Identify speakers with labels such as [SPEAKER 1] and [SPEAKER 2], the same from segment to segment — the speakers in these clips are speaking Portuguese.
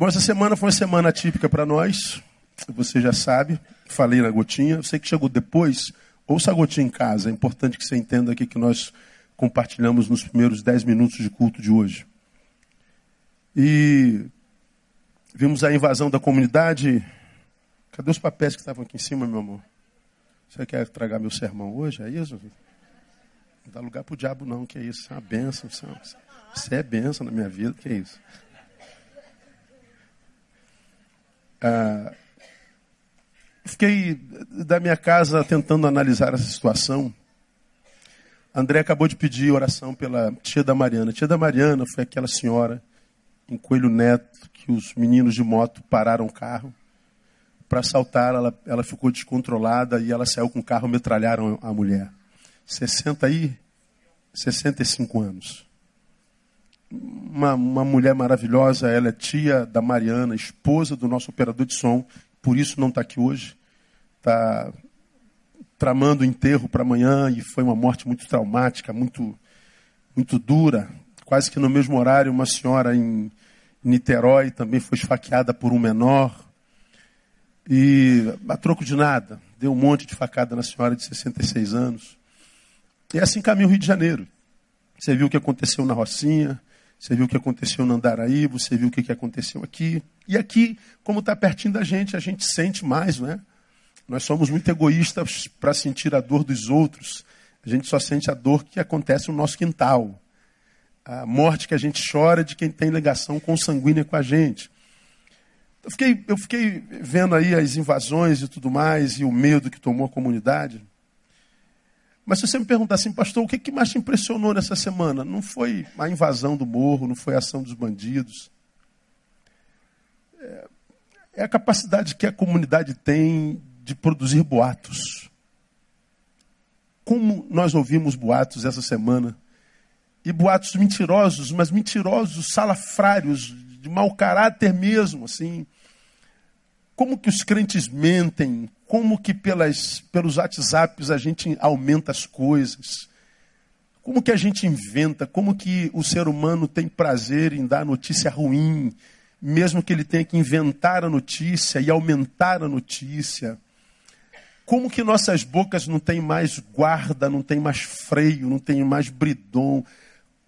[SPEAKER 1] Bom, essa semana foi uma semana típica para nós. Você já sabe, falei na gotinha. Sei que chegou depois. Ouça a gotinha em casa. É importante que você entenda aqui que nós compartilhamos nos primeiros dez minutos de culto de hoje. E vimos a invasão da comunidade. Cadê os papéis que estavam aqui em cima, meu amor? Você quer tragar meu sermão hoje? É isso? Não dá lugar para o diabo, não. Que é isso? É uma benção. Isso é benção na minha vida. Que é isso? Ah, fiquei da minha casa tentando analisar essa situação. André acabou de pedir oração pela tia da Mariana. Tia da Mariana foi aquela senhora em Coelho Neto que os meninos de moto pararam o carro para assaltar. Ela, ela ficou descontrolada e ela saiu com o carro, metralharam a mulher. 60 e 65 anos uma, uma mulher maravilhosa, ela é tia da Mariana, esposa do nosso operador de som, por isso não está aqui hoje. Está tramando o enterro para amanhã e foi uma morte muito traumática, muito, muito dura. Quase que no mesmo horário, uma senhora em Niterói também foi esfaqueada por um menor. E a troco de nada, deu um monte de facada na senhora de 66 anos. E assim caminha o Rio de Janeiro. Você viu o que aconteceu na Rocinha, você viu o que aconteceu no Andaraí, você viu o que aconteceu aqui. E aqui, como está pertinho da gente, a gente sente mais, não é? Nós somos muito egoístas para sentir a dor dos outros. A gente só sente a dor que acontece no nosso quintal. A morte que a gente chora é de quem tem ligação consanguínea com a gente. Eu fiquei, eu fiquei vendo aí as invasões e tudo mais, e o medo que tomou a comunidade. Mas se você me perguntar assim, pastor, o que, que mais te impressionou nessa semana? Não foi a invasão do morro, não foi a ação dos bandidos. É, é a capacidade que a comunidade tem de produzir boatos. Como nós ouvimos boatos essa semana? E boatos mentirosos, mas mentirosos, salafrários, de mau caráter mesmo, assim. Como que os crentes mentem? Como que pelas, pelos WhatsApps a gente aumenta as coisas? Como que a gente inventa? Como que o ser humano tem prazer em dar notícia ruim, mesmo que ele tenha que inventar a notícia e aumentar a notícia? Como que nossas bocas não têm mais guarda, não tem mais freio, não tem mais bridon?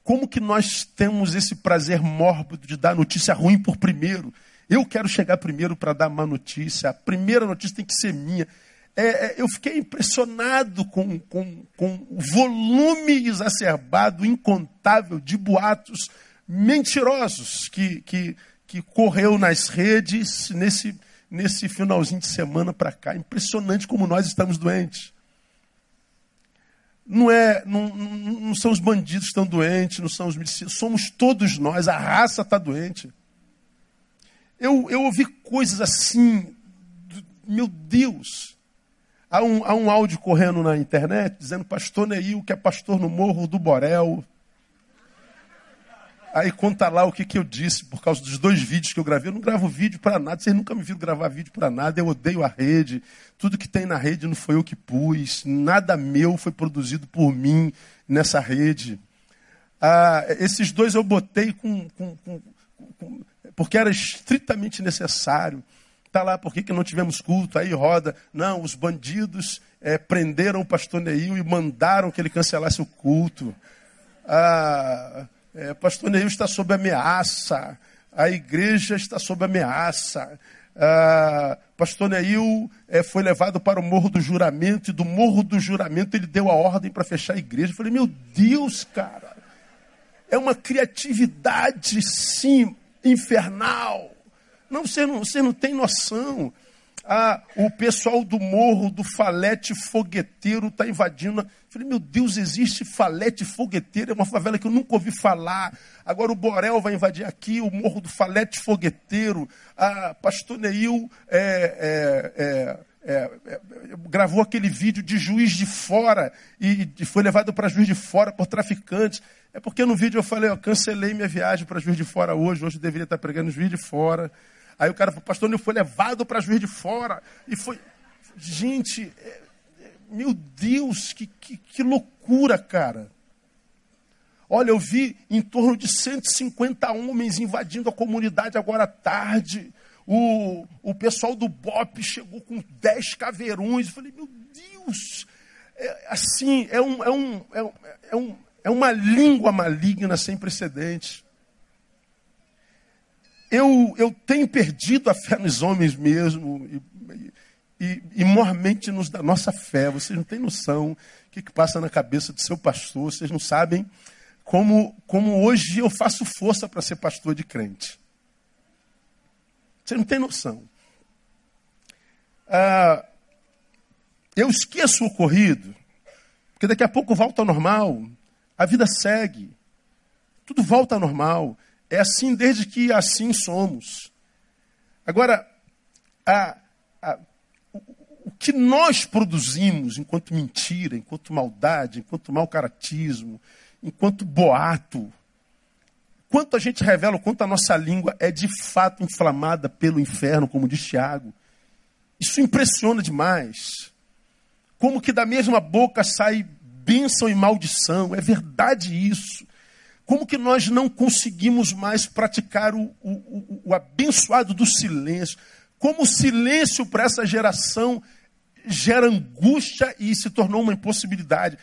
[SPEAKER 1] Como que nós temos esse prazer mórbido de dar notícia ruim por primeiro? Eu quero chegar primeiro para dar má notícia. A primeira notícia tem que ser minha. É, é, eu fiquei impressionado com, com, com o volume exacerbado, incontável de boatos mentirosos que, que, que correu nas redes nesse, nesse finalzinho de semana para cá. Impressionante como nós estamos doentes. Não, é, não, não são os bandidos que estão doentes, não são os milicianos, somos todos nós, a raça está doente. Eu, eu ouvi coisas assim, meu Deus. Há um, há um áudio correndo na internet dizendo pastor Neil, que é pastor no Morro do Borel. Aí conta lá o que, que eu disse por causa dos dois vídeos que eu gravei. Eu não gravo vídeo para nada. Vocês nunca me viram gravar vídeo para nada. Eu odeio a rede. Tudo que tem na rede não foi eu que pus. Nada meu foi produzido por mim nessa rede. Ah, esses dois eu botei com, com, com, com porque era estritamente necessário. Está lá, por que, que não tivemos culto? Aí roda. Não, os bandidos é, prenderam o pastor Neil e mandaram que ele cancelasse o culto. Ah, é, pastor Neil está sob ameaça. A igreja está sob ameaça. Ah, pastor Neil é, foi levado para o Morro do Juramento e do Morro do Juramento ele deu a ordem para fechar a igreja. Eu falei, meu Deus, cara, é uma criatividade, sim, infernal. Não, você não, você não tem noção. Ah, o pessoal do morro do Falete Fogueteiro está invadindo. Falei, meu Deus, existe Falete Fogueteiro, é uma favela que eu nunca ouvi falar. Agora o Borel vai invadir aqui, o morro do Falete Fogueteiro. Ah, Pastor Neil é, é, é, é, é gravou aquele vídeo de juiz de fora e, e foi levado para juiz de fora por traficantes. É porque no vídeo eu falei, ó, cancelei minha viagem para Juiz de Fora hoje, hoje eu deveria estar pregando Juiz de Fora. Aí o cara falou, pastor, eu fui levado para Juiz de Fora. E foi. Gente, é, é, meu Deus, que, que, que loucura, cara. Olha, eu vi em torno de 150 homens invadindo a comunidade agora à tarde. O, o pessoal do BOP chegou com 10 caveirões. Eu falei, meu Deus, é, assim, é, um, é, um, é, é, um, é uma língua maligna sem precedentes. Eu, eu tenho perdido a fé nos homens mesmo, e, e, e mormente nos da nossa fé. Vocês não têm noção o que, que passa na cabeça do seu pastor, vocês não sabem como, como hoje eu faço força para ser pastor de crente. Você não tem noção. Ah, eu esqueço o ocorrido, porque daqui a pouco volta ao normal, a vida segue, tudo volta ao normal. É assim desde que assim somos. Agora, a, a, o, o que nós produzimos enquanto mentira, enquanto maldade, enquanto mau caratismo, enquanto boato, quanto a gente revela, o quanto a nossa língua é de fato inflamada pelo inferno, como diz Tiago. Isso impressiona demais. Como que da mesma boca sai bênção e maldição. É verdade isso. Como que nós não conseguimos mais praticar o, o, o, o abençoado do silêncio? Como o silêncio para essa geração gera angústia e se tornou uma impossibilidade.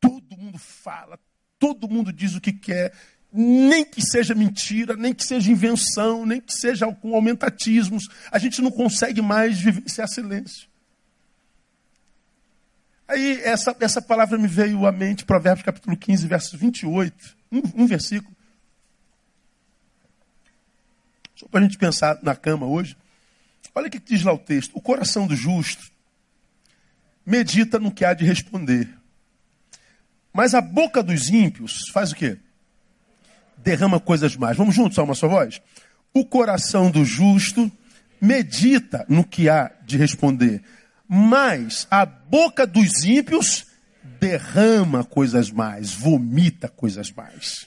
[SPEAKER 1] Todo mundo fala, todo mundo diz o que quer, nem que seja mentira, nem que seja invenção, nem que seja com aumentatismos. A gente não consegue mais vivenciar silêncio. Aí essa, essa palavra me veio à mente, Provérbios capítulo 15, verso 28 um, um versículo. Só para a gente pensar na cama hoje. Olha o que diz lá o texto. O coração do justo medita no que há de responder. Mas a boca dos ímpios faz o quê? Derrama coisas mais. Vamos juntos, só uma só voz? O coração do justo medita no que há de responder. Mas a boca dos ímpios derrama coisas mais, vomita coisas mais.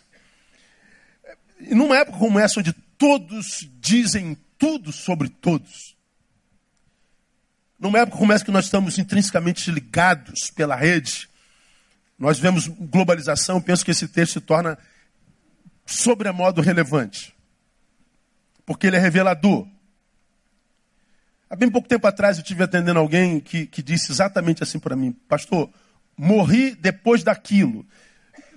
[SPEAKER 1] Numa época como essa, onde todos dizem tudo sobre todos, numa época como essa que nós estamos intrinsecamente ligados pela rede, nós vemos globalização, penso que esse texto se torna sobremodo relevante, porque ele é revelador. Há bem pouco tempo atrás eu estive atendendo alguém que, que disse exatamente assim para mim, pastor, morri depois daquilo.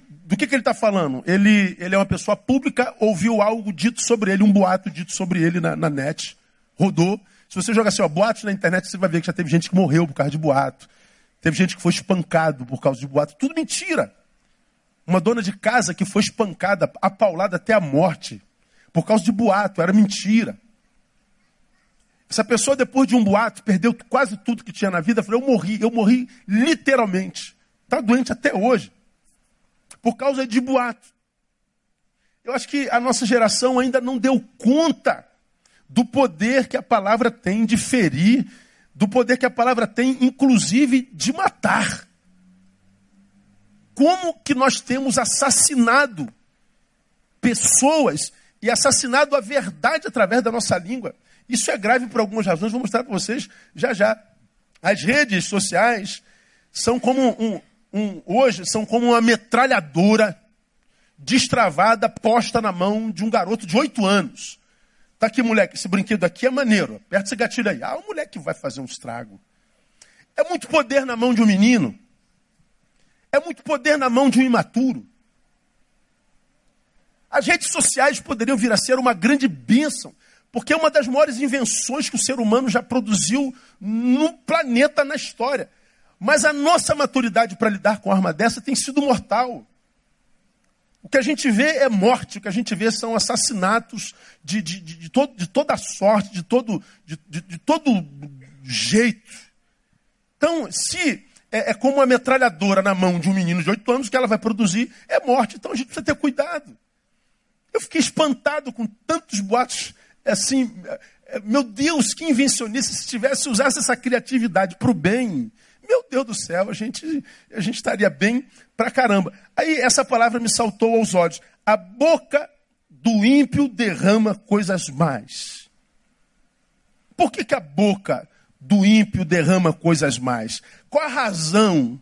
[SPEAKER 1] Do que, que ele está falando? Ele, ele é uma pessoa pública, ouviu algo dito sobre ele, um boato dito sobre ele na, na net, rodou. Se você jogar assim, ó, boatos na internet, você vai ver que já teve gente que morreu por causa de boato. Teve gente que foi espancado por causa de boato. Tudo mentira. Uma dona de casa que foi espancada, apaulada até a morte, por causa de boato, era mentira. Essa pessoa, depois de um boato, perdeu quase tudo que tinha na vida. Falou: Eu morri, eu morri literalmente. Está doente até hoje. Por causa de boato. Eu acho que a nossa geração ainda não deu conta do poder que a palavra tem de ferir, do poder que a palavra tem, inclusive, de matar. Como que nós temos assassinado pessoas e assassinado a verdade através da nossa língua? Isso é grave por algumas razões, vou mostrar para vocês já já. As redes sociais são como um, um, hoje são como uma metralhadora destravada, posta na mão de um garoto de oito anos. Tá aqui, moleque, esse brinquedo aqui é maneiro. Aperta esse gatilho aí. Ah, o moleque vai fazer um estrago. É muito poder na mão de um menino. É muito poder na mão de um imaturo. As redes sociais poderiam vir a ser uma grande bênção porque é uma das maiores invenções que o ser humano já produziu no planeta, na história. Mas a nossa maturidade para lidar com arma dessa tem sido mortal. O que a gente vê é morte, o que a gente vê são assassinatos de, de, de, de, todo, de toda sorte, de todo, de, de, todo jeito. Então, se é, é, como uma metralhadora na mão de um menino de 8 anos que ela vai produzir, é morte. Então a gente precisa ter cuidado. Eu fiquei espantado com tantos boatos é assim, é, meu Deus, que invencionista, se tivesse usasse essa criatividade para o bem, meu Deus do céu, a gente, a gente estaria bem pra caramba. Aí essa palavra me saltou aos olhos. A boca do ímpio derrama coisas mais. Por que, que a boca do ímpio derrama coisas mais? Qual a razão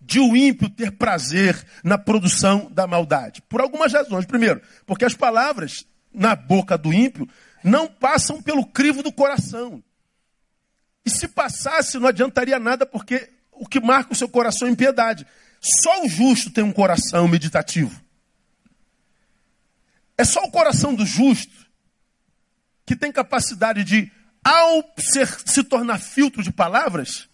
[SPEAKER 1] de o ímpio ter prazer na produção da maldade? Por algumas razões. Primeiro, porque as palavras na boca do ímpio não passam pelo crivo do coração. E se passasse, não adiantaria nada, porque o que marca o seu coração é impiedade. Só o justo tem um coração meditativo. É só o coração do justo que tem capacidade de, ao ser, se tornar filtro de palavras,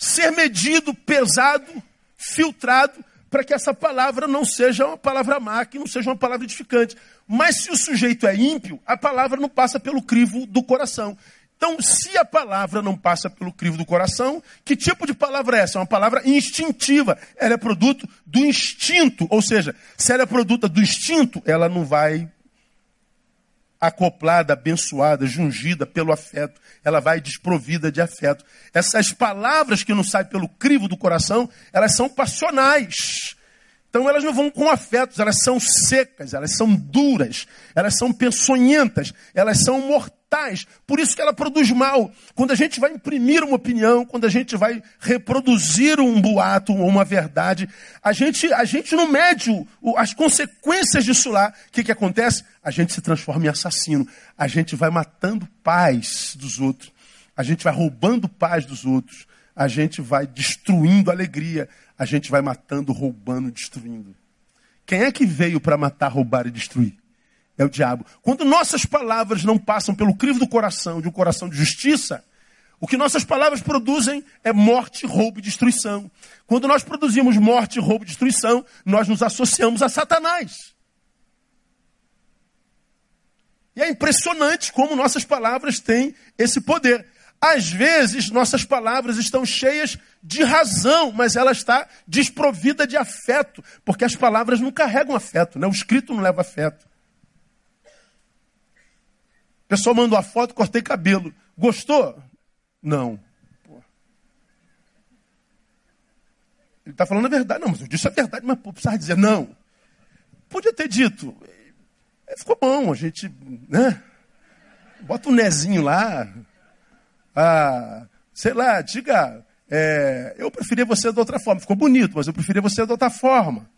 [SPEAKER 1] ser medido, pesado, filtrado, para que essa palavra não seja uma palavra má, que não seja uma palavra edificante. Mas se o sujeito é ímpio, a palavra não passa pelo crivo do coração. Então, se a palavra não passa pelo crivo do coração, que tipo de palavra é essa? É uma palavra instintiva. Ela é produto do instinto. Ou seja, se ela é produto do instinto, ela não vai acoplada, abençoada, jungida pelo afeto. Ela vai desprovida de afeto. Essas palavras que não saem pelo crivo do coração, elas são passionais. Então elas não vão com afetos, elas são secas, elas são duras, elas são peçonhentas, elas são mortais. Por isso que ela produz mal. Quando a gente vai imprimir uma opinião, quando a gente vai reproduzir um boato ou uma verdade, a gente, a gente não mede as consequências disso lá. O que, que acontece? A gente se transforma em assassino. A gente vai matando paz dos outros. A gente vai roubando paz dos outros. A gente vai destruindo alegria a gente vai matando, roubando, destruindo. Quem é que veio para matar, roubar e destruir? É o diabo. Quando nossas palavras não passam pelo crivo do coração, de um coração de justiça, o que nossas palavras produzem é morte, roubo e destruição. Quando nós produzimos morte, roubo e destruição, nós nos associamos a Satanás. E é impressionante como nossas palavras têm esse poder. Às vezes, nossas palavras estão cheias de razão, mas ela está desprovida de afeto, porque as palavras não carregam afeto, né? o escrito não leva afeto. Pessoal mandou a foto, cortei cabelo. Gostou? Não. Pô. Ele está falando a verdade. Não, mas eu disse a verdade, mas pô, precisava dizer não. Podia ter dito. Ficou bom, a gente, né? Bota um nezinho lá, ah, sei lá, diga, é, eu preferia você de outra forma. Ficou bonito, mas eu preferia você de outra forma.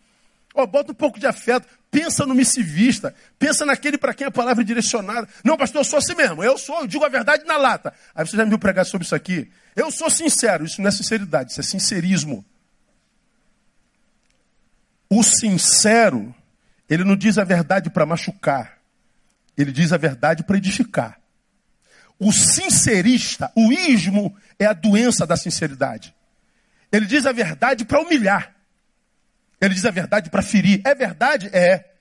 [SPEAKER 1] Oh, bota um pouco de afeto, pensa no missivista, pensa naquele para quem a palavra é direcionada. Não, pastor, eu sou assim mesmo, eu sou, eu digo a verdade na lata. Aí você já me viu pregar sobre isso aqui. Eu sou sincero, isso não é sinceridade, isso é sincerismo. O sincero, ele não diz a verdade para machucar, ele diz a verdade para edificar. O sincerista, o ismo, é a doença da sinceridade. Ele diz a verdade para humilhar. Ele diz a verdade para ferir. É verdade? É.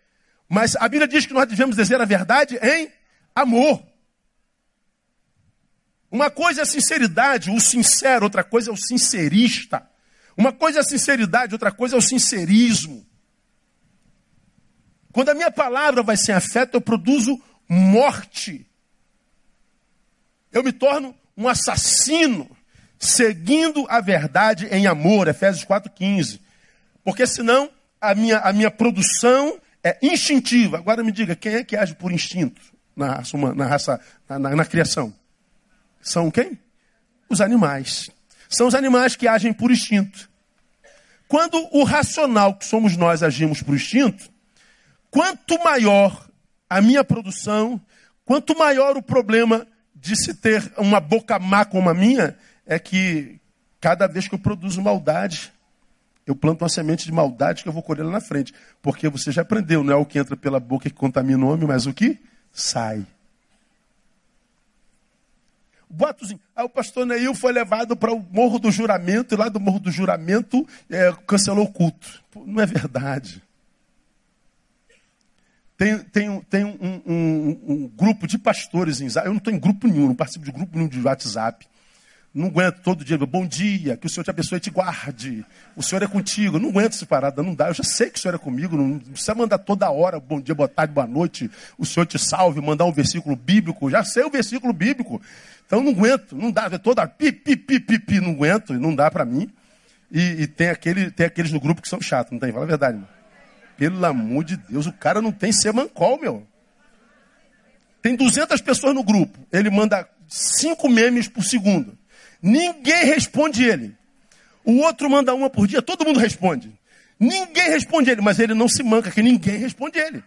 [SPEAKER 1] Mas a Bíblia diz que nós devemos dizer a verdade em amor. Uma coisa é a sinceridade, o sincero, outra coisa é o sincerista. Uma coisa é a sinceridade, outra coisa é o sincerismo. Quando a minha palavra vai sem afeto, eu produzo morte eu me torno um assassino, seguindo a verdade em amor, Efésios 4,15. Porque senão a minha, a minha produção é instintiva. Agora me diga, quem é que age por instinto na raça humana, na, raça, na, na, na criação? São quem? Os animais. São os animais que agem por instinto. Quando o racional, que somos nós, agimos por instinto, quanto maior a minha produção, quanto maior o problema de se ter uma boca má como a minha é que cada vez que eu produzo maldade, eu planto uma semente de maldade que eu vou colher lá na frente. Porque você já aprendeu, não é o que entra pela boca que contamina o homem, mas o que sai. Botozinho. Aí o pastor Neil foi levado para o Morro do Juramento, e lá do Morro do Juramento é, cancelou o culto. Pô, não é verdade. Tem, tem, tem um, um, um, grupo de pastores em Eu não estou em grupo nenhum, não participo de grupo nenhum de WhatsApp. Não aguento todo dia, bom dia, que o Senhor te abençoe e te guarde. O Senhor é contigo. Eu não aguento essa parada, não dá. Eu já sei que o Senhor é comigo, não precisa mandar toda hora, bom dia, boa tarde, boa noite, o Senhor te salve, mandar um versículo bíblico. Já sei o versículo bíblico. Então não aguento, não dá. É toda pi, pi, pi, pi, pi, não aguento, não dá para mim. E, e, tem, aquele, tem aqueles no grupo que são chatos, não tem? Fala a verdade. Pelo amor de Deus, o cara não tem semancol, meu. Tem 200 pessoas no grupo. Ele manda cinco memes por segundo. Ninguém responde ele. O outro manda uma por dia, todo mundo responde. Ninguém responde ele, mas ele não se manca, que ninguém responde ele.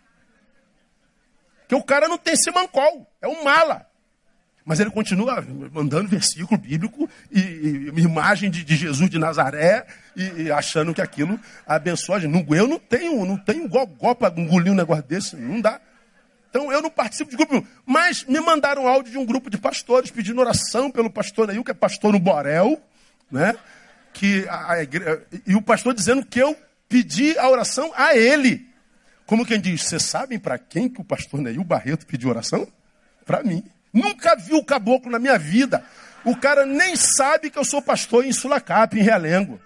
[SPEAKER 1] Que o cara não tem esse mancol, é um mala. Mas ele continua mandando versículo bíblico e, e imagem de, de, Jesus de Nazaré e, e, achando que aquilo abençoa eu não tenho, não tenho gogó para engolir um negócio desse, não dá. Então eu não participo de grupo Mas me mandaram áudio de um grupo de pastores pedindo oração pelo pastor Neil, que é pastor no Borel, né? Que a, a e o pastor dizendo que eu pedi a oração a ele. Como quem diz, vocês sabem para quem que o pastor Neil Barreto pediu oração? Para mim. Nunca vi o caboclo na minha vida. O cara nem sabe que eu sou pastor em Sulacap, em Realengo.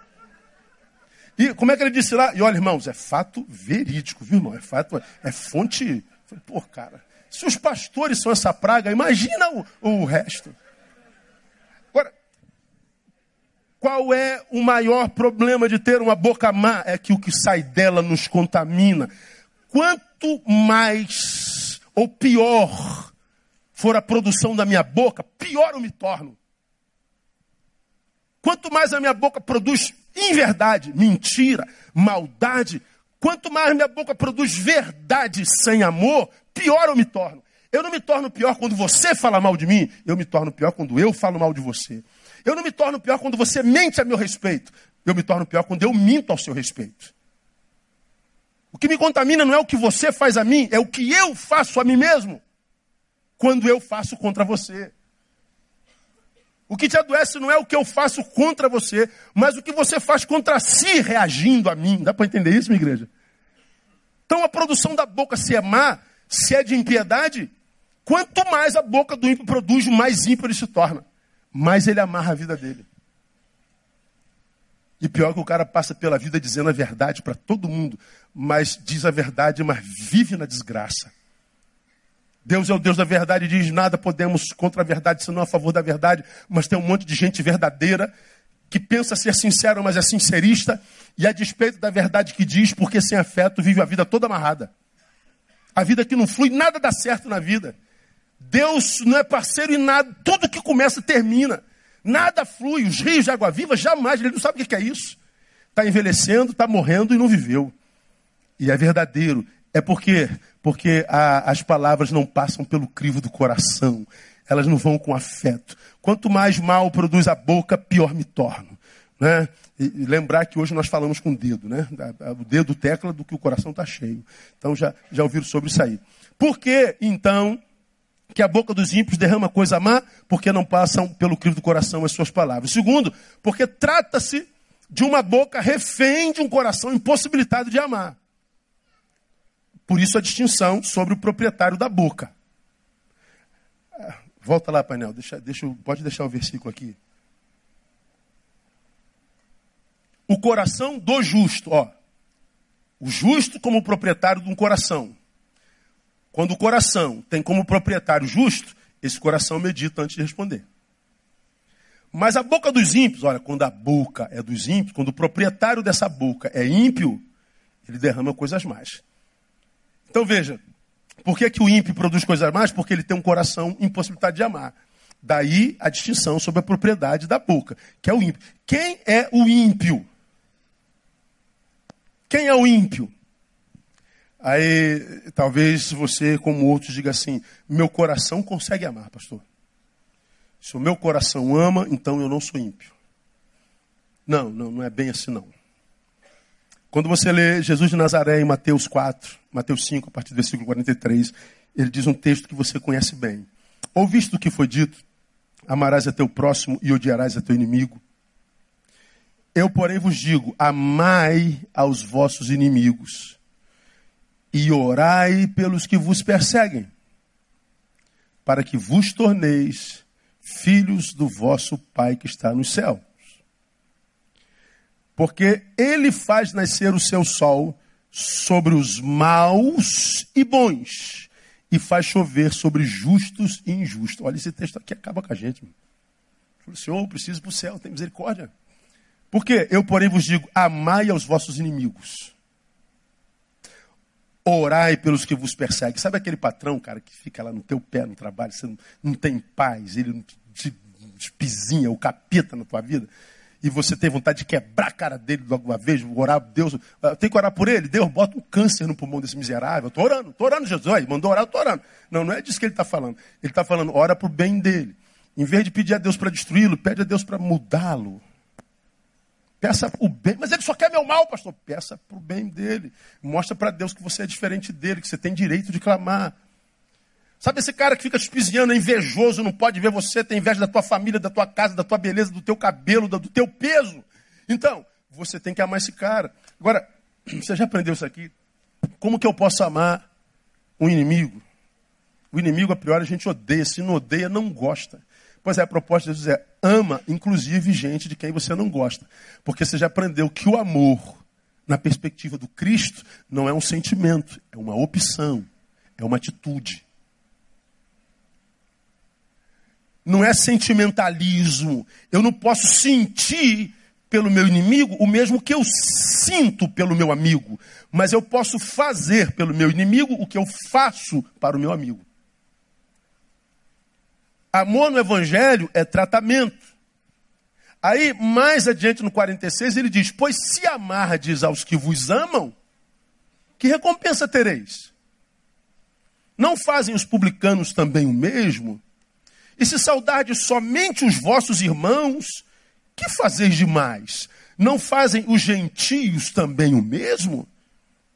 [SPEAKER 1] E como é que ele disse lá? E olha, irmãos, é fato verídico, viu, irmão? É fato, é fonte. Pô, cara, se os pastores são essa praga, imagina o, o resto. Agora, qual é o maior problema de ter uma boca má? É que o que sai dela nos contamina. Quanto mais ou pior for a produção da minha boca, pior eu me torno. Quanto mais a minha boca produz inverdade, mentira, maldade, quanto mais minha boca produz verdade sem amor, pior eu me torno. Eu não me torno pior quando você fala mal de mim, eu me torno pior quando eu falo mal de você. Eu não me torno pior quando você mente a meu respeito, eu me torno pior quando eu minto ao seu respeito. O que me contamina não é o que você faz a mim, é o que eu faço a mim mesmo quando eu faço contra você. O que te adoece não é o que eu faço contra você, mas o que você faz contra si reagindo a mim. Dá para entender isso, minha igreja? Então a produção da boca, se é má, se é de impiedade, quanto mais a boca do ímpio produz, mais ímpio ele se torna. Mais ele amarra a vida dele. E pior que o cara passa pela vida dizendo a verdade para todo mundo, mas diz a verdade, mas vive na desgraça. Deus é o Deus da verdade e diz: nada podemos contra a verdade, senão a favor da verdade. Mas tem um monte de gente verdadeira que pensa ser sincero, mas é sincerista, e a despeito da verdade que diz, porque sem afeto vive a vida toda amarrada. A vida que não flui, nada dá certo na vida. Deus não é parceiro em nada, tudo que começa termina. Nada flui, os rios de água viva jamais, ele não sabe o que é isso. Está envelhecendo, está morrendo e não viveu. E é verdadeiro, é porque, porque a, as palavras não passam pelo crivo do coração. Elas não vão com afeto. Quanto mais mal produz a boca, pior me torno. Né? E, e lembrar que hoje nós falamos com o dedo, né? O dedo tecla do que o coração está cheio. Então já, já ouviram sobre isso aí. Por que, então, que a boca dos ímpios derrama coisa má? Porque não passam pelo crivo do coração as suas palavras. Segundo, porque trata-se de uma boca refém de um coração impossibilitado de amar. Por isso a distinção sobre o proprietário da boca. Volta lá, painel. Deixa, deixa, pode deixar o versículo aqui. O coração do justo, ó. O justo como proprietário de um coração. Quando o coração tem como proprietário justo, esse coração medita antes de responder. Mas a boca dos ímpios, olha, quando a boca é dos ímpios, quando o proprietário dessa boca é ímpio, ele derrama coisas mais. Então veja, por que, que o ímpio produz coisas mais? Porque ele tem um coração impossibilitado de amar. Daí a distinção sobre a propriedade da boca, que é o ímpio. Quem é o ímpio? Quem é o ímpio? Aí talvez você, como outros, diga assim: meu coração consegue amar, pastor. Se o meu coração ama, então eu não sou ímpio. Não, não, não é bem assim não. Quando você lê Jesus de Nazaré em Mateus 4, Mateus 5, a partir do versículo 43, ele diz um texto que você conhece bem. Ouviste o que foi dito? Amarás a teu próximo e odiarás a teu inimigo. Eu, porém, vos digo: amai aos vossos inimigos e orai pelos que vos perseguem, para que vos torneis filhos do vosso Pai que está no céu. Porque ele faz nascer o seu sol sobre os maus e bons, e faz chover sobre justos e injustos. Olha, esse texto aqui acaba com a gente. Falei, Senhor, eu preciso para o céu, tem misericórdia. Por quê? Eu, porém, vos digo: amai aos vossos inimigos. Orai pelos que vos perseguem. Sabe aquele patrão, cara, que fica lá no teu pé no trabalho, você não, não tem paz, ele te, te pisinha o capeta na tua vida? E você tem vontade de quebrar a cara dele logo uma vez, orar, Deus, ah, tem que orar por ele? Deus, bota um câncer no pulmão desse miserável. Estou orando, estou orando, Jesus. Aí, mandou orar, estou orando. Não, não é disso que ele está falando. Ele está falando, ora para o bem dele. Em vez de pedir a Deus para destruí-lo, pede a Deus para mudá-lo. Peça o bem, mas ele só quer meu mal, pastor. Peça para o bem dele. Mostra para Deus que você é diferente dele, que você tem direito de clamar. Sabe esse cara que fica espiziando, é invejoso, não pode ver você, tem inveja da tua família, da tua casa, da tua beleza, do teu cabelo, do teu peso. Então, você tem que amar esse cara. Agora, você já aprendeu isso aqui? Como que eu posso amar um inimigo? O inimigo, a priori, a gente odeia. Se não odeia, não gosta. Pois é, a proposta de Jesus é ama, inclusive, gente de quem você não gosta. Porque você já aprendeu que o amor, na perspectiva do Cristo, não é um sentimento, é uma opção, é uma atitude. Não é sentimentalismo. Eu não posso sentir pelo meu inimigo o mesmo que eu sinto pelo meu amigo. Mas eu posso fazer pelo meu inimigo o que eu faço para o meu amigo. Amor no Evangelho é tratamento. Aí, mais adiante no 46, ele diz: Pois se amardes aos que vos amam, que recompensa tereis? Não fazem os publicanos também o mesmo? E se saudardes somente os vossos irmãos, que fazeis demais? Não fazem os gentios também o mesmo?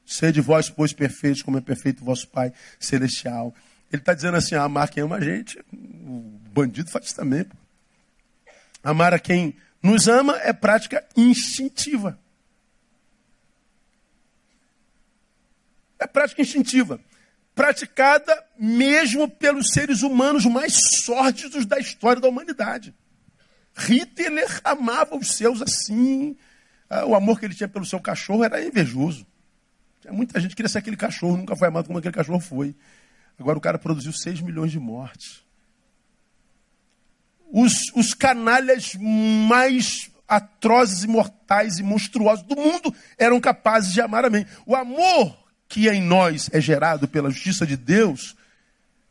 [SPEAKER 1] Sede vós, pois, perfeitos, como é perfeito vosso Pai Celestial. Ele está dizendo assim: amar quem ama a gente, o bandido faz isso também. Amar a quem nos ama é prática instintiva. É prática instintiva praticada mesmo pelos seres humanos mais sórdidos da história da humanidade. Hitler amava os seus assim. Ah, o amor que ele tinha pelo seu cachorro era invejoso. Muita gente que queria ser aquele cachorro, nunca foi amado como aquele cachorro foi. Agora o cara produziu 6 milhões de mortes. Os, os canalhas mais atrozes e mortais e monstruosos do mundo eram capazes de amar a mim. O amor que em nós é gerado pela justiça de Deus,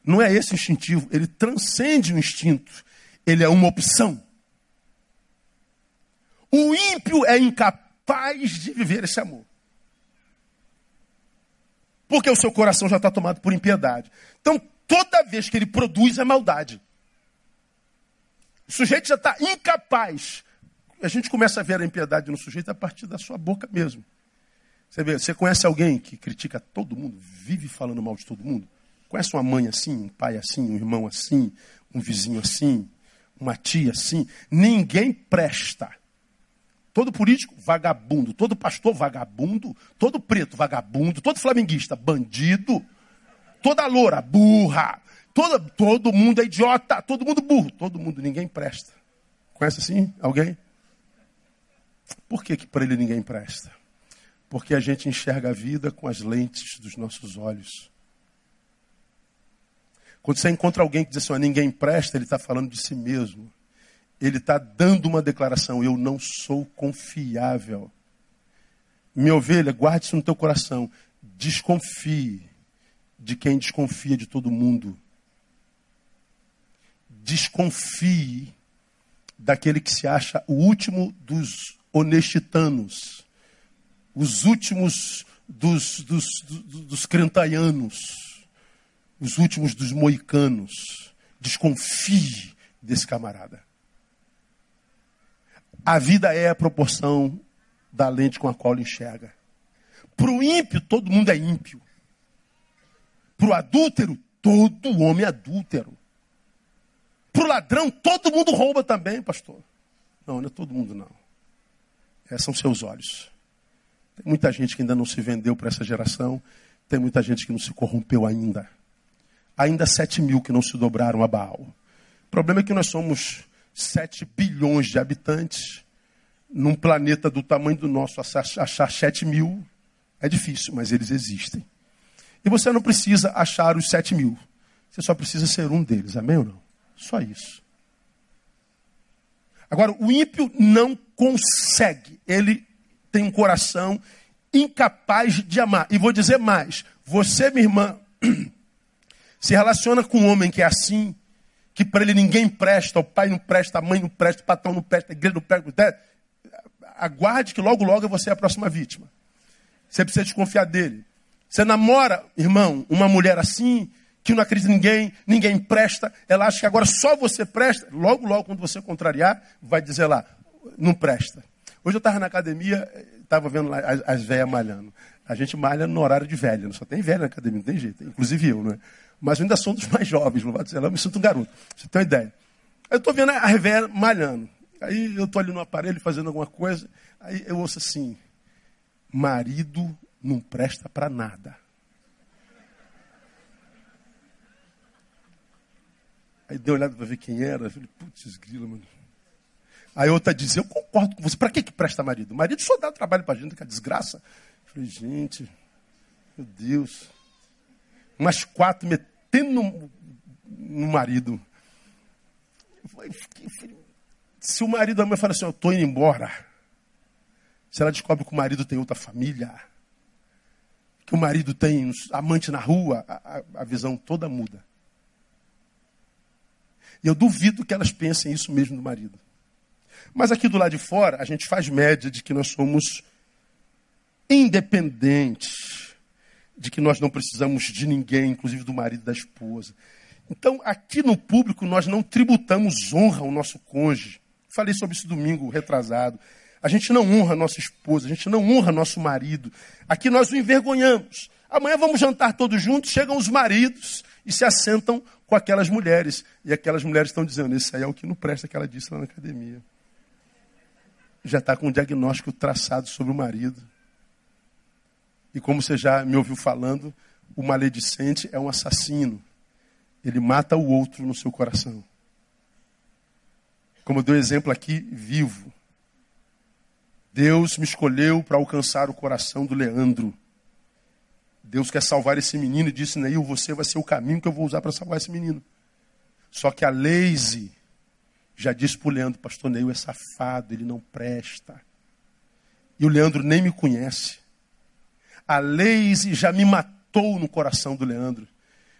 [SPEAKER 1] não é esse instintivo, ele transcende o instinto, ele é uma opção. O ímpio é incapaz de viver esse amor. Porque o seu coração já está tomado por impiedade. Então, toda vez que ele produz é maldade. O sujeito já está incapaz. A gente começa a ver a impiedade no sujeito a partir da sua boca mesmo. Você vê, você conhece alguém que critica todo mundo, vive falando mal de todo mundo? Conhece uma mãe assim, um pai assim, um irmão assim, um vizinho assim, uma tia assim? Ninguém presta. Todo político, vagabundo. Todo pastor, vagabundo. Todo preto, vagabundo. Todo flamenguista, bandido. Toda loura, burra. Todo, todo mundo é idiota. Todo mundo burro. Todo mundo, ninguém presta. Conhece assim alguém? Por que, que para ele ninguém presta? Porque a gente enxerga a vida com as lentes dos nossos olhos. Quando você encontra alguém que diz assim, ninguém presta, ele está falando de si mesmo. Ele está dando uma declaração, eu não sou confiável. Minha ovelha, guarde isso no teu coração. Desconfie de quem desconfia de todo mundo. Desconfie daquele que se acha o último dos honestitanos os últimos dos, dos, dos, crentaianos, os últimos dos moicanos. Desconfie desse camarada. A vida é a proporção da lente com a qual ele enxerga. Para o ímpio, todo mundo é ímpio. Para o adúltero, todo homem é adúltero. Para o ladrão, todo mundo rouba também, pastor. Não, não é todo mundo, não. Esses são seus olhos. Tem muita gente que ainda não se vendeu para essa geração. Tem muita gente que não se corrompeu ainda. Ainda 7 mil que não se dobraram a Baal. O problema é que nós somos 7 bilhões de habitantes. Num planeta do tamanho do nosso, achar 7 mil é difícil, mas eles existem. E você não precisa achar os 7 mil. Você só precisa ser um deles. Amém ou não? Só isso. Agora, o ímpio não consegue. Ele tem um coração incapaz de amar. E vou dizer mais: você, minha irmã, se relaciona com um homem que é assim, que para ele ninguém presta, o pai não presta, a mãe não presta, o patrão não presta, a igreja não presta, aguarde que logo, logo você é a próxima vítima. Você precisa desconfiar dele. Você namora, irmão, uma mulher assim, que não acredita em ninguém, ninguém presta, ela acha que agora só você presta. Logo, logo, quando você contrariar, vai dizer lá, não presta. Hoje eu estava na academia, estava vendo lá as, as velhas malhando. A gente malha no horário de velha, só tem velha na academia, não tem jeito, inclusive eu, né? Mas eu ainda sou um dos mais jovens, louvado seja lá, eu me sinto um garoto. Você tem uma ideia. Eu estou vendo a velha malhando. Aí eu estou ali no aparelho fazendo alguma coisa, aí eu ouço assim, marido não presta para nada. Aí dei uma olhada para ver quem era. Falei, putz, grila, mano. Aí outra dizia, eu concordo com você. Para que, que presta marido? Marido só dá trabalho para a gente, que é desgraça. Eu falei, gente, meu Deus. Umas quatro metendo no, no marido. Falei, se o marido da mãe fala assim, eu estou indo embora. Se ela descobre que o marido tem outra família, que o marido tem amante na rua, a, a, a visão toda muda. E eu duvido que elas pensem isso mesmo do marido. Mas aqui do lado de fora, a gente faz média de que nós somos independentes, de que nós não precisamos de ninguém, inclusive do marido e da esposa. Então, aqui no público, nós não tributamos honra ao nosso cônjuge. Falei sobre isso domingo retrasado. A gente não honra nossa esposa, a gente não honra nosso marido. Aqui nós o envergonhamos. Amanhã vamos jantar todos juntos, chegam os maridos e se assentam com aquelas mulheres. E aquelas mulheres estão dizendo: Esse aí é o que não presta, que ela disse lá na academia. Já está com um diagnóstico traçado sobre o marido. E como você já me ouviu falando, o maledicente é um assassino. Ele mata o outro no seu coração. Como eu dei exemplo aqui, vivo. Deus me escolheu para alcançar o coração do Leandro. Deus quer salvar esse menino e disse, Neil, você vai ser o caminho que eu vou usar para salvar esse menino. Só que a Leise já disse para o Leandro, pastor Neil é safado, ele não presta. E o Leandro nem me conhece. A Leise já me matou no coração do Leandro.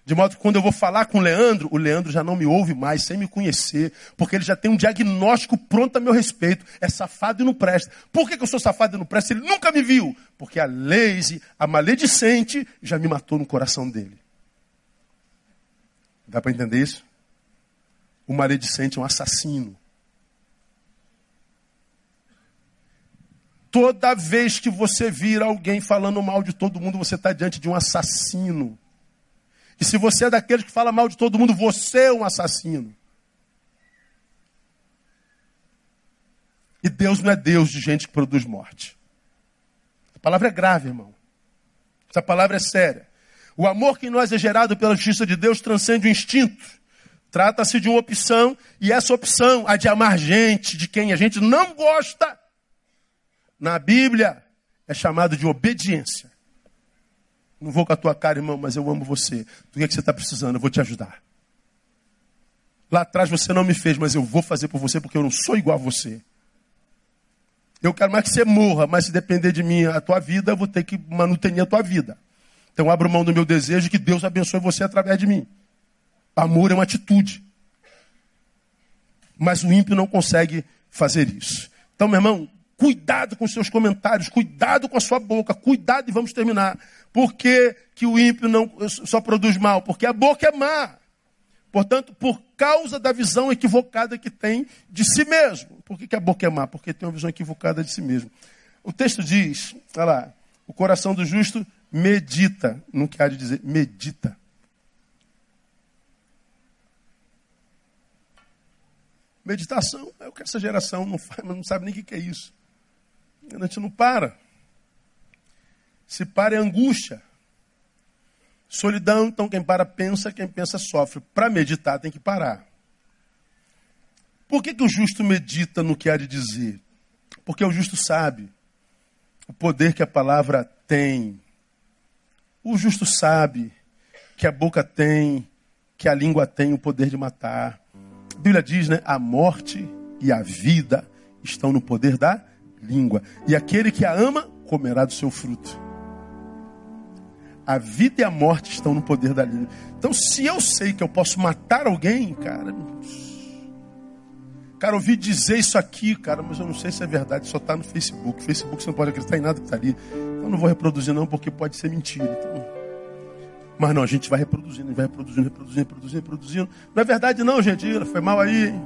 [SPEAKER 1] De modo que quando eu vou falar com o Leandro, o Leandro já não me ouve mais, sem me conhecer, porque ele já tem um diagnóstico pronto a meu respeito. É safado e não presta. Por que, que eu sou safado e não presta? Ele nunca me viu. Porque a Leise, a maledicente, já me matou no coração dele. Dá para entender isso? O maledicente é um assassino. Toda vez que você vira alguém falando mal de todo mundo, você está diante de um assassino. E se você é daqueles que fala mal de todo mundo, você é um assassino. E Deus não é Deus de gente que produz morte. A palavra é grave, irmão. Essa palavra é séria. O amor que em nós é gerado pela justiça de Deus transcende o instinto. Trata-se de uma opção, e essa opção, a de amar gente, de quem a gente não gosta, na Bíblia é chamado de obediência. Não vou com a tua cara, irmão, mas eu amo você. Do que, é que você está precisando? Eu vou te ajudar. Lá atrás você não me fez, mas eu vou fazer por você porque eu não sou igual a você. Eu quero mais que você morra, mas se depender de mim a tua vida, eu vou ter que manutenir a tua vida. Então abro mão do meu desejo que Deus abençoe você através de mim. Amor é uma atitude. Mas o ímpio não consegue fazer isso. Então, meu irmão, Cuidado com seus comentários, cuidado com a sua boca, cuidado e vamos terminar. Por que, que o ímpio não só produz mal? Porque a boca é má. Portanto, por causa da visão equivocada que tem de si mesmo. Por que, que a boca é má? Porque tem uma visão equivocada de si mesmo. O texto diz, olha lá, o coração do justo medita, não quer dizer medita. Meditação é o que essa geração não faz, mas não sabe nem o que é isso. A gente não para. Se para é angústia. Solidão, então quem para pensa, quem pensa sofre. Para meditar tem que parar. Por que, que o justo medita no que há de dizer? Porque o justo sabe o poder que a palavra tem. O justo sabe que a boca tem, que a língua tem o poder de matar. Bíblia diz, né? A morte e a vida estão no poder da língua. E aquele que a ama comerá do seu fruto. A vida e a morte estão no poder da língua. Então, se eu sei que eu posso matar alguém, cara. Cara, ouvi dizer isso aqui, cara, mas eu não sei se é verdade, só está no Facebook. Facebook você não pode acreditar em nada que está ali. Então não vou reproduzir não, porque pode ser mentira. Então... Mas não, a gente vai reproduzindo, vai reproduzindo, reproduzindo, reproduzindo, reproduzindo. Não é verdade não, gente, foi mal aí. Hein?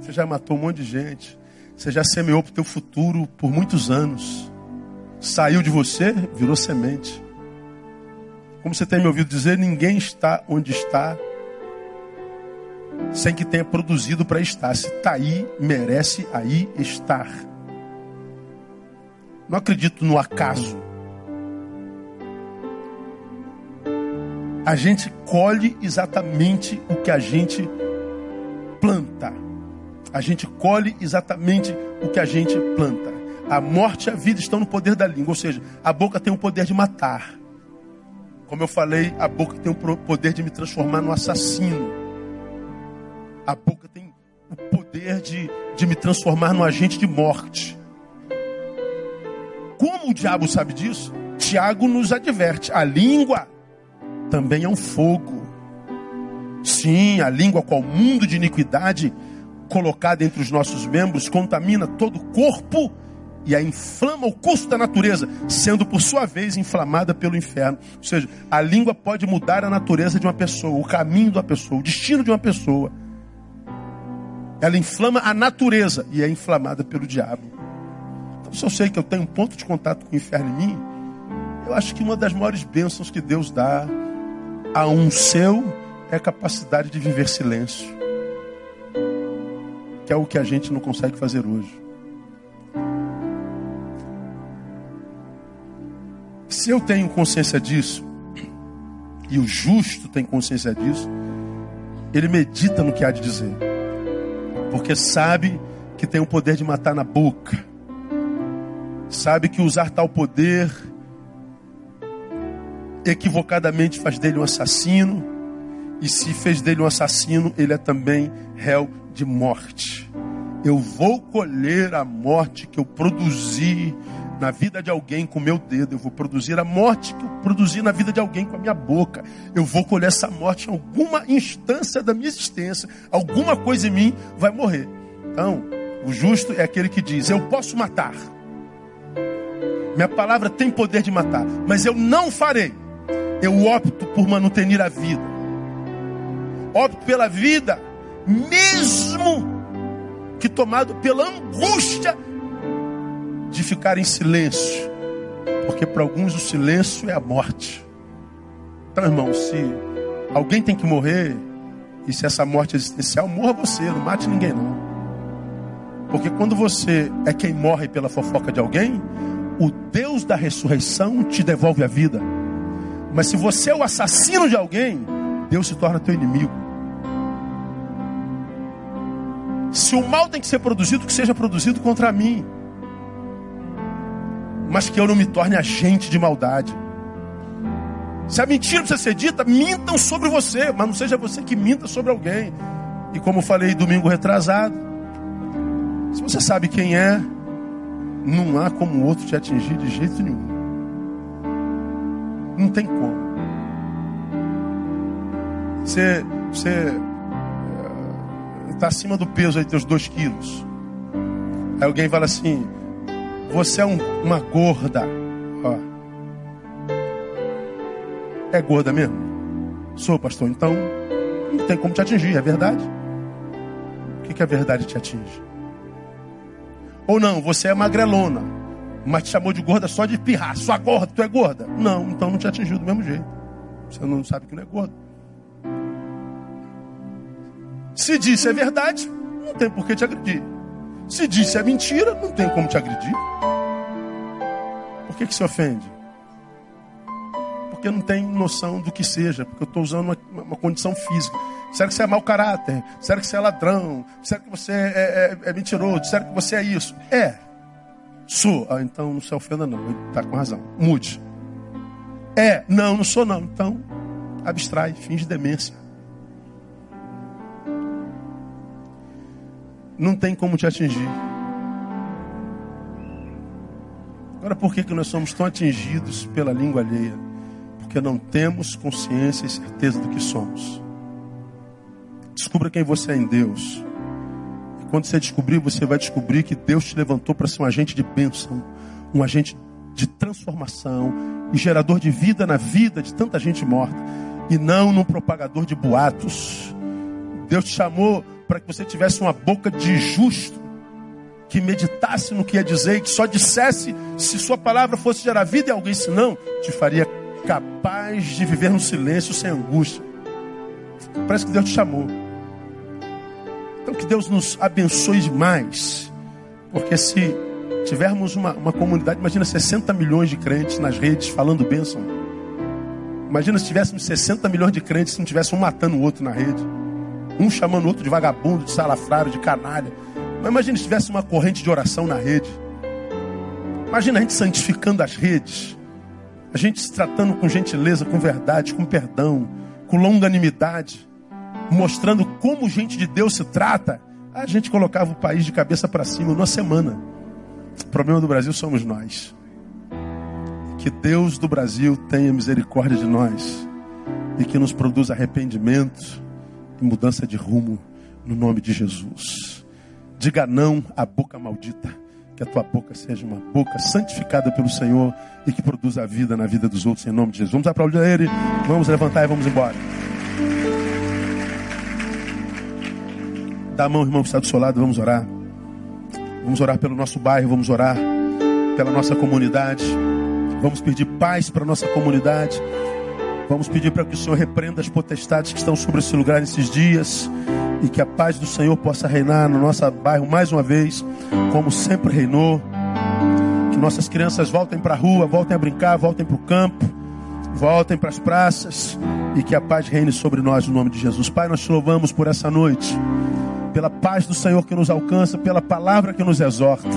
[SPEAKER 1] Você já matou um monte de gente. Você já semeou para o teu futuro por muitos anos. Saiu de você, virou semente. Como você tem me ouvido dizer, ninguém está onde está sem que tenha produzido para estar. Se está aí, merece aí estar. Não acredito no acaso. A gente colhe exatamente o que a gente planta. A gente colhe exatamente o que a gente planta. A morte e a vida estão no poder da língua, ou seja, a boca tem o poder de matar. Como eu falei, a boca tem o poder de me transformar no assassino. A boca tem o poder de, de me transformar num agente de morte. Como o diabo sabe disso? Tiago nos adverte: a língua também é um fogo. Sim, a língua, qual mundo de iniquidade colocada entre os nossos membros, contamina todo o corpo e a inflama o curso da natureza, sendo por sua vez inflamada pelo inferno. Ou seja, a língua pode mudar a natureza de uma pessoa, o caminho da pessoa, o destino de uma pessoa. Ela inflama a natureza e é inflamada pelo diabo. Então, se eu sei que eu tenho um ponto de contato com o inferno em mim, eu acho que uma das maiores bênçãos que Deus dá a um seu é a capacidade de viver silêncio. Que é o que a gente não consegue fazer hoje. Se eu tenho consciência disso, e o justo tem consciência disso, ele medita no que há de dizer porque sabe que tem o poder de matar na boca, sabe que usar tal poder equivocadamente faz dele um assassino, e se fez dele um assassino, ele é também réu de morte. Eu vou colher a morte que eu produzi na vida de alguém com meu dedo, eu vou produzir a morte que eu produzi na vida de alguém com a minha boca. Eu vou colher essa morte em alguma instância da minha existência. Alguma coisa em mim vai morrer. Então, o justo é aquele que diz: Eu posso matar. Minha palavra tem poder de matar, mas eu não farei. Eu opto por manter a vida. Opto pela vida, mesmo que tomado pela angústia de ficar em silêncio, porque para alguns o silêncio é a morte. Então, irmão, se alguém tem que morrer, e se essa morte existencial, morra você, não mate ninguém não. Porque quando você é quem morre pela fofoca de alguém, o Deus da ressurreição te devolve a vida. Mas se você é o assassino de alguém, Deus se torna teu inimigo. Se o mal tem que ser produzido, que seja produzido contra mim mas que eu não me torne agente de maldade. Se a mentira precisa ser dita, mintam sobre você, mas não seja você que minta sobre alguém. E como falei domingo retrasado, se você sabe quem é, não há como o outro te atingir de jeito nenhum. Não tem como. Você está eh, acima do peso aí, teus dois quilos. Aí alguém fala assim: você é um, uma gorda. Ó. É gorda mesmo? Sou, pastor. Então, não tem como te atingir, é verdade? O que, que a verdade te atinge? Ou não, você é magrelona, mas te chamou de gorda só de pirrar. Sua gorda, tu é gorda? Não, então não te atingiu do mesmo jeito. Você não sabe que não é gorda. Se disse é verdade, não tem por que te agredir. Se disse é mentira, não tem como te agredir. Por que, que se ofende? Porque não tem noção do que seja, porque eu estou usando uma, uma, condição física. Será que você é mau caráter? Será que você é ladrão? Será que você é, é, é mentiroso? Será que você é isso? É. Sou. Ah, então não se ofenda não, está com razão. Mude. É. Não, não sou não. Então, abstrai, finge demência. não tem como te atingir. Agora, por que, que nós somos tão atingidos pela língua alheia? Porque não temos consciência e certeza do que somos. Descubra quem você é em Deus. Quando você descobrir, você vai descobrir que Deus te levantou para ser um agente de bênção, um agente de transformação e gerador de vida na vida de tanta gente morta e não num propagador de boatos. Deus te chamou para que você tivesse uma boca de justo, que meditasse no que ia dizer e que só dissesse se sua palavra fosse gerar vida em alguém, senão te faria capaz de viver no silêncio sem angústia. Parece que Deus te chamou. Então que Deus nos abençoe demais, porque se tivermos uma, uma comunidade, imagina 60 milhões de crentes nas redes falando bênção. Imagina se tivéssemos 60 milhões de crentes se não tivesse um matando o outro na rede. Um chamando o outro de vagabundo, de salafrário, de canalha. Mas imagina se tivesse uma corrente de oração na rede. Imagina a gente santificando as redes. A gente se tratando com gentileza, com verdade, com perdão, com longanimidade. Mostrando como gente de Deus se trata. A gente colocava o país de cabeça para cima numa semana. O problema do Brasil somos nós. Que Deus do Brasil tenha misericórdia de nós e que nos produza arrependimento e mudança de rumo no nome de Jesus. Diga não à boca maldita. Que a tua boca seja uma boca santificada pelo Senhor e que produza a vida na vida dos outros em nome de Jesus. Vamos aplaudir Ele, vamos levantar e vamos embora. Dá a mão, irmão, que está do seu lado, vamos orar. Vamos orar pelo nosso bairro, vamos orar pela nossa comunidade. Vamos pedir paz para a nossa comunidade. Vamos pedir para que o Senhor repreenda as potestades que estão sobre esse lugar nesses dias. E que a paz do Senhor possa reinar no nosso bairro mais uma vez, como sempre reinou. Que nossas crianças voltem para a rua, voltem a brincar, voltem para o campo, voltem para as praças. E que a paz reine sobre nós no nome de Jesus. Pai, nós te louvamos por essa noite pela paz do Senhor que nos alcança, pela palavra que nos exorta.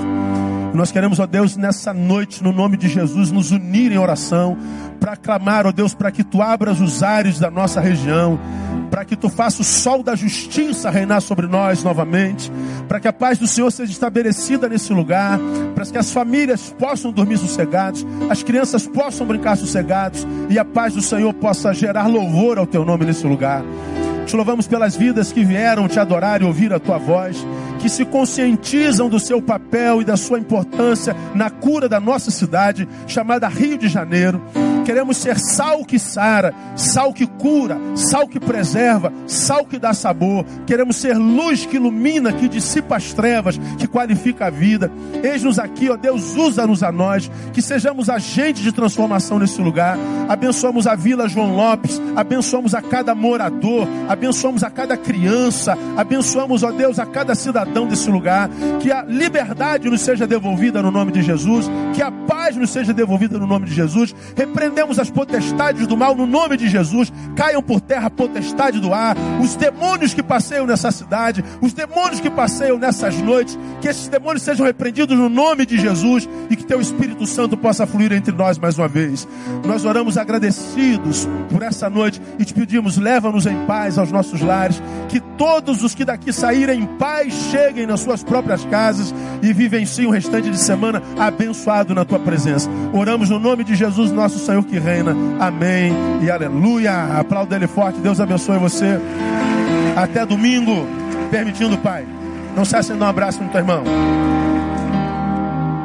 [SPEAKER 1] Nós queremos, ó Deus, nessa noite, no nome de Jesus, nos unir em oração, para clamar, ó Deus, para que tu abras os ares da nossa região, para que tu faça o sol da justiça reinar sobre nós novamente, para que a paz do Senhor seja estabelecida nesse lugar, para que as famílias possam dormir sossegados, as crianças possam brincar sossegados e a paz do Senhor possa gerar louvor ao teu nome nesse lugar. Te louvamos pelas vidas que vieram te adorar e ouvir a tua voz, que se conscientizam do seu papel e da sua importância na cura da nossa cidade, chamada Rio de Janeiro. Queremos ser sal que sara, sal que cura, sal que preserva, sal que dá sabor. Queremos ser luz que ilumina, que dissipa as trevas, que qualifica a vida. Eis-nos aqui, ó Deus, usa-nos a nós, que sejamos agentes de transformação nesse lugar. Abençoamos a Vila João Lopes, abençoamos a cada morador, abençoamos a cada criança, abençoamos, ó Deus, a cada cidadão desse lugar. Que a liberdade nos seja devolvida no nome de Jesus, que a paz nos seja devolvida no nome de Jesus. Repreendemos as potestades do mal no nome de Jesus. Caiam por terra a potestade do ar, os demônios que passeiam nessa cidade, os demônios que passeiam nessas noites, que esses demônios sejam repreendidos no nome de Jesus e que teu Espírito Santo possa fluir entre nós mais uma vez. Nós oramos agradecidos por essa noite e te pedimos, leva-nos em paz aos nossos lares, que todos os que daqui saírem em paz cheguem nas suas próprias casas e vivenciem o restante de semana abençoado na tua presença. Oramos no nome de Jesus, nosso Senhor que reina. Amém e aleluia. Aplauda ele forte. Deus abençoe você. Até domingo, permitindo, Pai. Não cesse de dar um abraço no teu irmão.